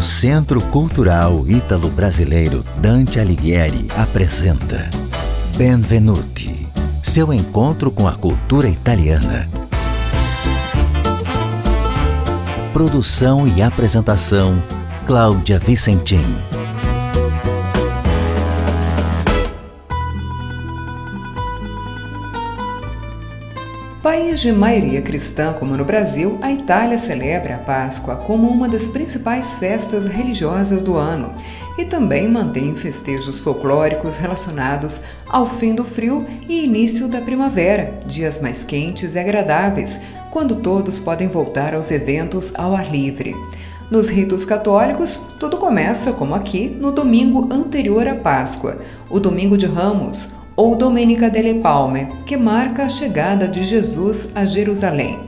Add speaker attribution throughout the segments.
Speaker 1: O Centro Cultural Ítalo-Brasileiro Dante Alighieri apresenta Benvenuti, seu encontro com a cultura italiana. Produção e apresentação Cláudia Vicentim.
Speaker 2: País de maioria cristã como no Brasil, a Itália celebra a Páscoa como uma das principais festas religiosas do ano e também mantém festejos folclóricos relacionados ao fim do frio e início da primavera, dias mais quentes e agradáveis, quando todos podem voltar aos eventos ao ar livre. Nos ritos católicos, tudo começa, como aqui, no domingo anterior à Páscoa, o Domingo de Ramos, ou Domenica delle Palme, que marca a chegada de Jesus a Jerusalém.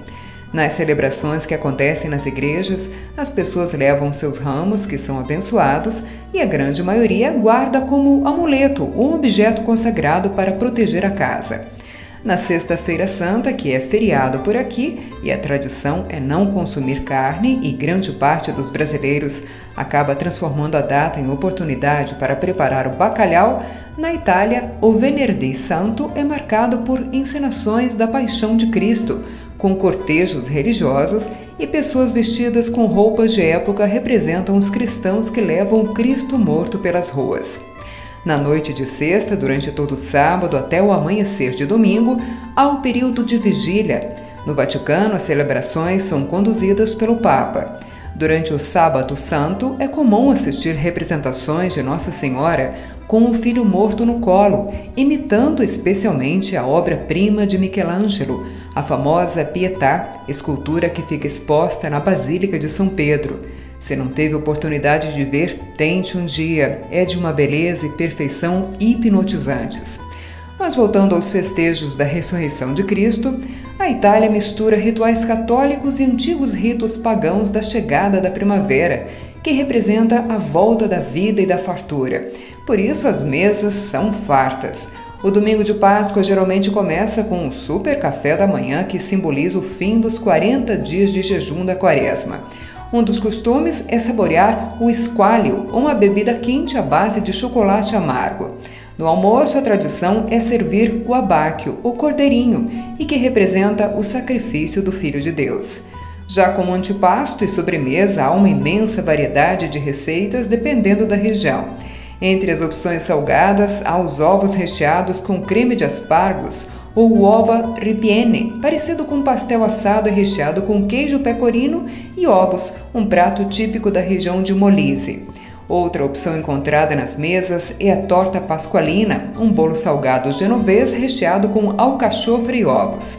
Speaker 2: Nas celebrações que acontecem nas igrejas, as pessoas levam seus ramos, que são abençoados, e a grande maioria guarda como amuleto um objeto consagrado para proteger a casa. Na Sexta-feira Santa, que é feriado por aqui, e a tradição é não consumir carne, e grande parte dos brasileiros acaba transformando a data em oportunidade para preparar o bacalhau, na Itália, o Venerdì Santo é marcado por encenações da Paixão de Cristo, com cortejos religiosos e pessoas vestidas com roupas de época representam os cristãos que levam Cristo morto pelas ruas. Na noite de sexta, durante todo o sábado até o amanhecer de domingo, há o período de vigília. No Vaticano, as celebrações são conduzidas pelo Papa. Durante o Sábado Santo, é comum assistir representações de Nossa Senhora com o filho morto no colo, imitando especialmente a obra-prima de Michelangelo, a famosa Pietà, escultura que fica exposta na Basílica de São Pedro. Se não teve oportunidade de ver, tente um dia. É de uma beleza e perfeição hipnotizantes. Mas voltando aos festejos da ressurreição de Cristo, a Itália mistura rituais católicos e antigos ritos pagãos da chegada da primavera, que representa a volta da vida e da fartura. Por isso as mesas são fartas. O domingo de Páscoa geralmente começa com um super café da manhã que simboliza o fim dos 40 dias de jejum da quaresma. Um dos costumes é saborear o esqualho, uma bebida quente à base de chocolate amargo. No almoço, a tradição é servir o abáquio, o cordeirinho, e que representa o sacrifício do Filho de Deus. Já como antipasto e sobremesa, há uma imensa variedade de receitas dependendo da região. Entre as opções salgadas, há os ovos recheados com creme de aspargos ou ova ripiene, parecido com um pastel assado e recheado com queijo pecorino e ovos, um prato típico da região de Molise. Outra opção encontrada nas mesas é a torta pasqualina, um bolo salgado genovês recheado com alcachofre e ovos.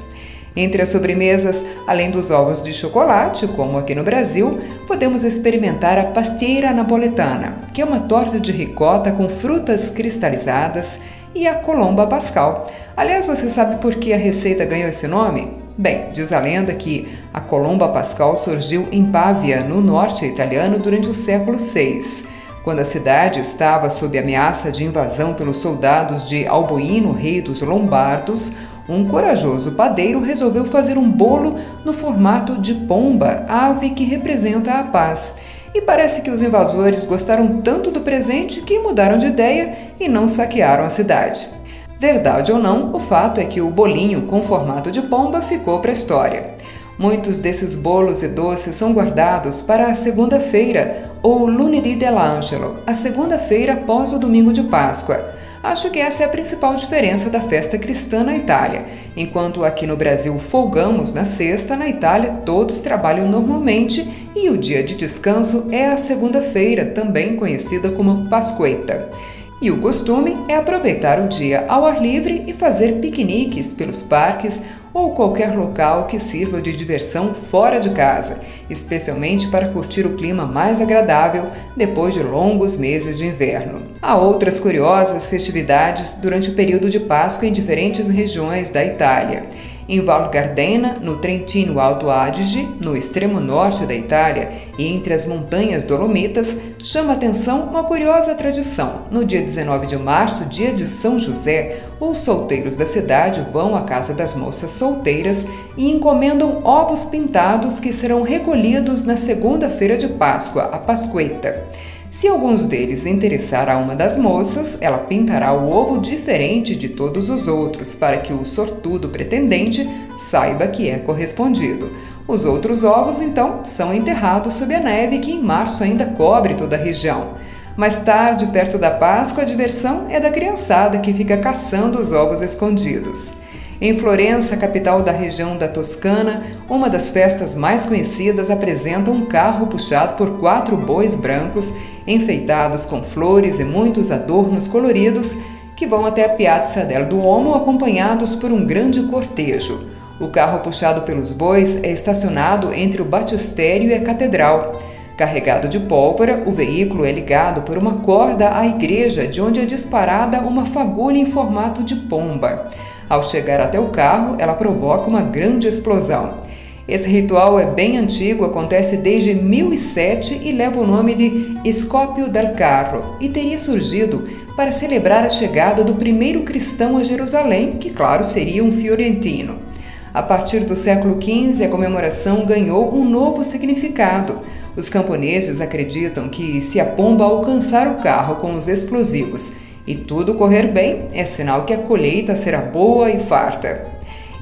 Speaker 2: Entre as sobremesas, além dos ovos de chocolate, como aqui no Brasil, podemos experimentar a pasteira napoletana, que é uma torta de ricota com frutas cristalizadas, e a colomba pascal. Aliás, você sabe por que a receita ganhou esse nome? Bem, diz a lenda que a colomba pascal surgiu em Pávia, no norte italiano, durante o século VI. Quando a cidade estava sob ameaça de invasão pelos soldados de Alboino, rei dos Lombardos, um corajoso padeiro resolveu fazer um bolo no formato de pomba, ave que representa a paz. E parece que os invasores gostaram tanto do presente que mudaram de ideia e não saquearam a cidade. Verdade ou não, o fato é que o bolinho com formato de pomba ficou para a história. Muitos desses bolos e doces são guardados para a segunda-feira, ou lunedì dell'angelo, a segunda-feira após o domingo de Páscoa. Acho que essa é a principal diferença da festa cristã na Itália. Enquanto aqui no Brasil folgamos na sexta, na Itália todos trabalham normalmente e o dia de descanso é a segunda-feira, também conhecida como Pasquetta. E o costume é aproveitar o dia ao ar livre e fazer piqueniques pelos parques ou qualquer local que sirva de diversão fora de casa, especialmente para curtir o clima mais agradável depois de longos meses de inverno. Há outras curiosas festividades durante o período de Páscoa em diferentes regiões da Itália. Em Val Gardena, no Trentino Alto Adige, no extremo norte da Itália e entre as montanhas Dolomitas, chama atenção uma curiosa tradição. No dia 19 de março, dia de São José, os solteiros da cidade vão à casa das moças solteiras e encomendam ovos pintados que serão recolhidos na segunda-feira de Páscoa, a Pascueta. Se alguns deles interessar a uma das moças, ela pintará o ovo diferente de todos os outros, para que o sortudo pretendente saiba que é correspondido. Os outros ovos, então, são enterrados sob a neve que em março ainda cobre toda a região. Mais tarde, perto da Páscoa, a diversão é da criançada que fica caçando os ovos escondidos. Em Florença, capital da região da Toscana, uma das festas mais conhecidas apresenta um carro puxado por quatro bois brancos enfeitados com flores e muitos adornos coloridos, que vão até a Piazza del Duomo acompanhados por um grande cortejo. O carro puxado pelos bois é estacionado entre o batistério e a catedral. Carregado de pólvora, o veículo é ligado por uma corda à igreja, de onde é disparada uma fagulha em formato de pomba. Ao chegar até o carro, ela provoca uma grande explosão. Esse ritual é bem antigo, acontece desde 1007 e leva o nome de Escópio del Carro e teria surgido para celebrar a chegada do primeiro cristão a Jerusalém, que, claro, seria um fiorentino. A partir do século XV, a comemoração ganhou um novo significado. Os camponeses acreditam que, se a pomba alcançar o carro com os explosivos e tudo correr bem, é sinal que a colheita será boa e farta.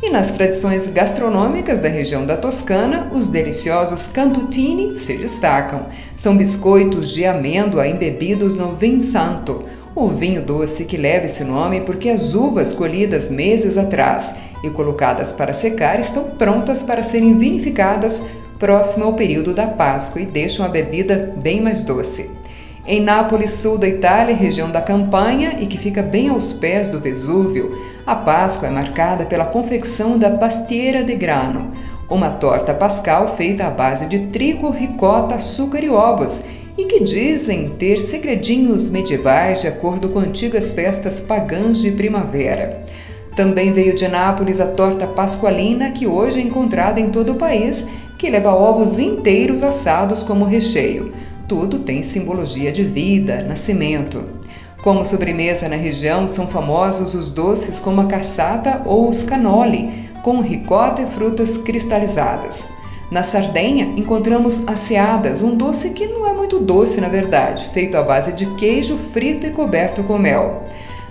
Speaker 2: E nas tradições gastronômicas da região da Toscana, os deliciosos cantutini se destacam. São biscoitos de amêndoa embebidos no vinsanto, o vinho doce que leva esse nome porque as uvas colhidas meses atrás e colocadas para secar estão prontas para serem vinificadas próximo ao período da Páscoa e deixam a bebida bem mais doce. Em Nápoles, sul da Itália, região da Campanha e que fica bem aos pés do Vesúvio, a Páscoa é marcada pela confecção da pastiera de grano, uma torta pascal feita à base de trigo, ricota, açúcar e ovos, e que dizem ter segredinhos medievais de acordo com antigas festas pagãs de primavera. Também veio de Nápoles a torta pascualina, que hoje é encontrada em todo o país, que leva ovos inteiros assados como recheio. Tudo tem simbologia de vida, nascimento. Como sobremesa na região, são famosos os doces como a caçata ou os canoli, com ricota e frutas cristalizadas. Na Sardenha, encontramos aseadas, um doce que não é muito doce na verdade, feito à base de queijo frito e coberto com mel.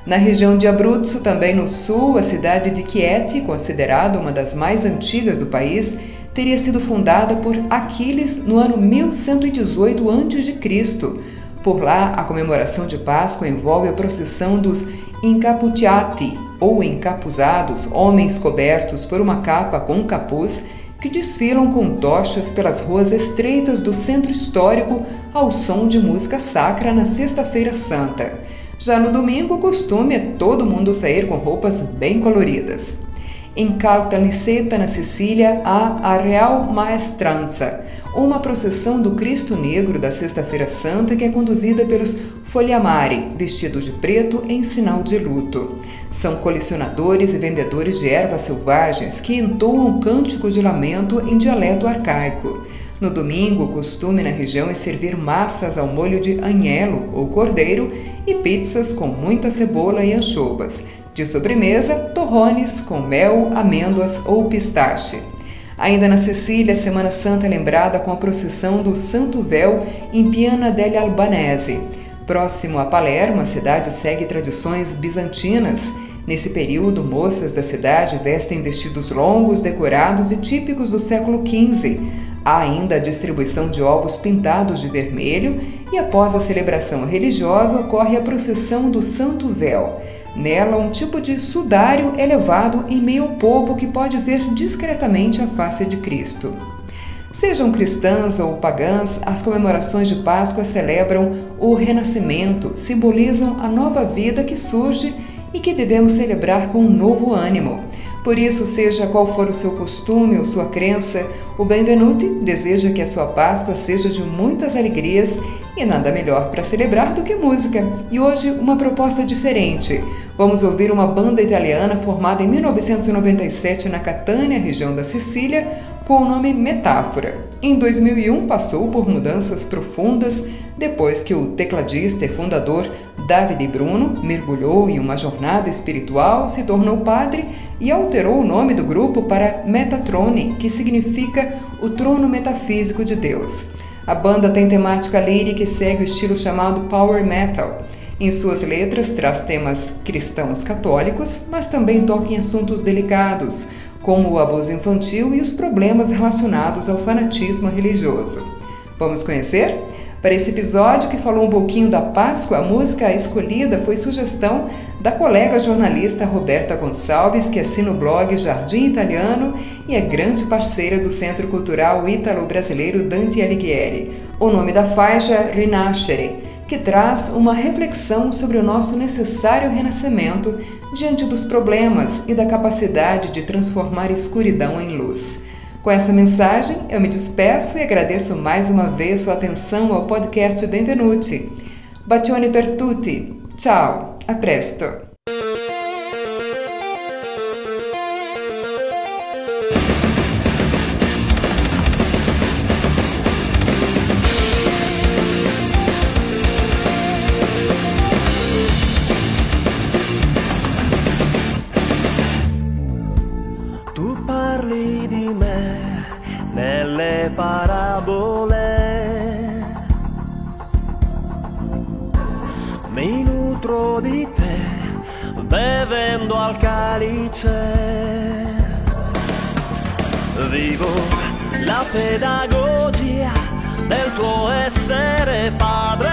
Speaker 2: Na região de Abruzzo, também no sul, a cidade de Chieti, considerada uma das mais antigas do país, teria sido fundada por Aquiles no ano 1118 a.C. Por lá, a comemoração de Páscoa envolve a procissão dos Incaputiati, ou encapuzados, homens cobertos por uma capa com um capuz, que desfilam com tochas pelas ruas estreitas do centro histórico ao som de música sacra na Sexta-feira Santa. Já no domingo, o costume é todo mundo sair com roupas bem coloridas. Em Caltanissetta, na Sicília, há a Real Maestranza, uma procissão do Cristo Negro da Sexta-feira Santa que é conduzida pelos Foliamari, vestidos de preto em sinal de luto. São colecionadores e vendedores de ervas selvagens que entoam cânticos de lamento em dialeto arcaico. No domingo, o costume na região é servir massas ao molho de anhelo ou cordeiro e pizzas com muita cebola e anchovas. De sobremesa, torrones com mel, amêndoas ou pistache. Ainda na Sicília, a Semana Santa é lembrada com a procissão do Santo Véu em Piana delle Albanese. Próximo a Palermo, a cidade segue tradições bizantinas. Nesse período, moças da cidade vestem vestidos longos, decorados e típicos do século XV. Há ainda a distribuição de ovos pintados de vermelho e, após a celebração religiosa, ocorre a procissão do Santo Véu. Nela, um tipo de sudário é levado em meio ao povo que pode ver discretamente a face de Cristo. Sejam cristãs ou pagãs, as comemorações de Páscoa celebram o renascimento, simbolizam a nova vida que surge e que devemos celebrar com um novo ânimo. Por isso, seja qual for o seu costume ou sua crença, o Benvenuti deseja que a sua Páscoa seja de muitas alegrias e nada melhor para celebrar do que música. E hoje, uma proposta diferente. Vamos ouvir uma banda italiana formada em 1997 na Catânia, região da Sicília, com o nome Metáfora. Em 2001, passou por mudanças profundas depois que o tecladista e fundador David Bruno mergulhou em uma jornada espiritual, se tornou padre e alterou o nome do grupo para Metatrone, que significa o trono metafísico de Deus. A banda tem temática lírica e segue o estilo chamado power metal. Em suas letras, traz temas cristãos católicos, mas também toca em assuntos delicados, como o abuso infantil e os problemas relacionados ao fanatismo religioso. Vamos conhecer? Para esse episódio, que falou um pouquinho da Páscoa, a música escolhida foi sugestão da colega jornalista Roberta Gonçalves, que assina o blog Jardim Italiano e é grande parceira do Centro Cultural Ítalo-Brasileiro Dante Alighieri. O nome da faixa é Rinascere, que traz uma reflexão sobre o nosso necessário renascimento diante dos problemas e da capacidade de transformar escuridão em luz. Com essa mensagem, eu me despeço e agradeço mais uma vez sua atenção ao podcast Benvenuti. Per tutti. Ciao, a presto.
Speaker 3: Del tuo essere padre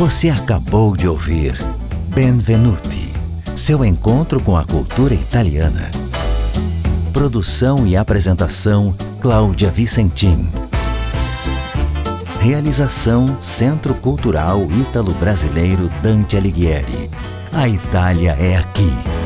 Speaker 1: Você acabou de ouvir Benvenuti, seu encontro com a cultura italiana. Produção e apresentação Cláudia Vicentim. Realização Centro Cultural Ítalo-Brasileiro Dante Alighieri. A Itália é aqui.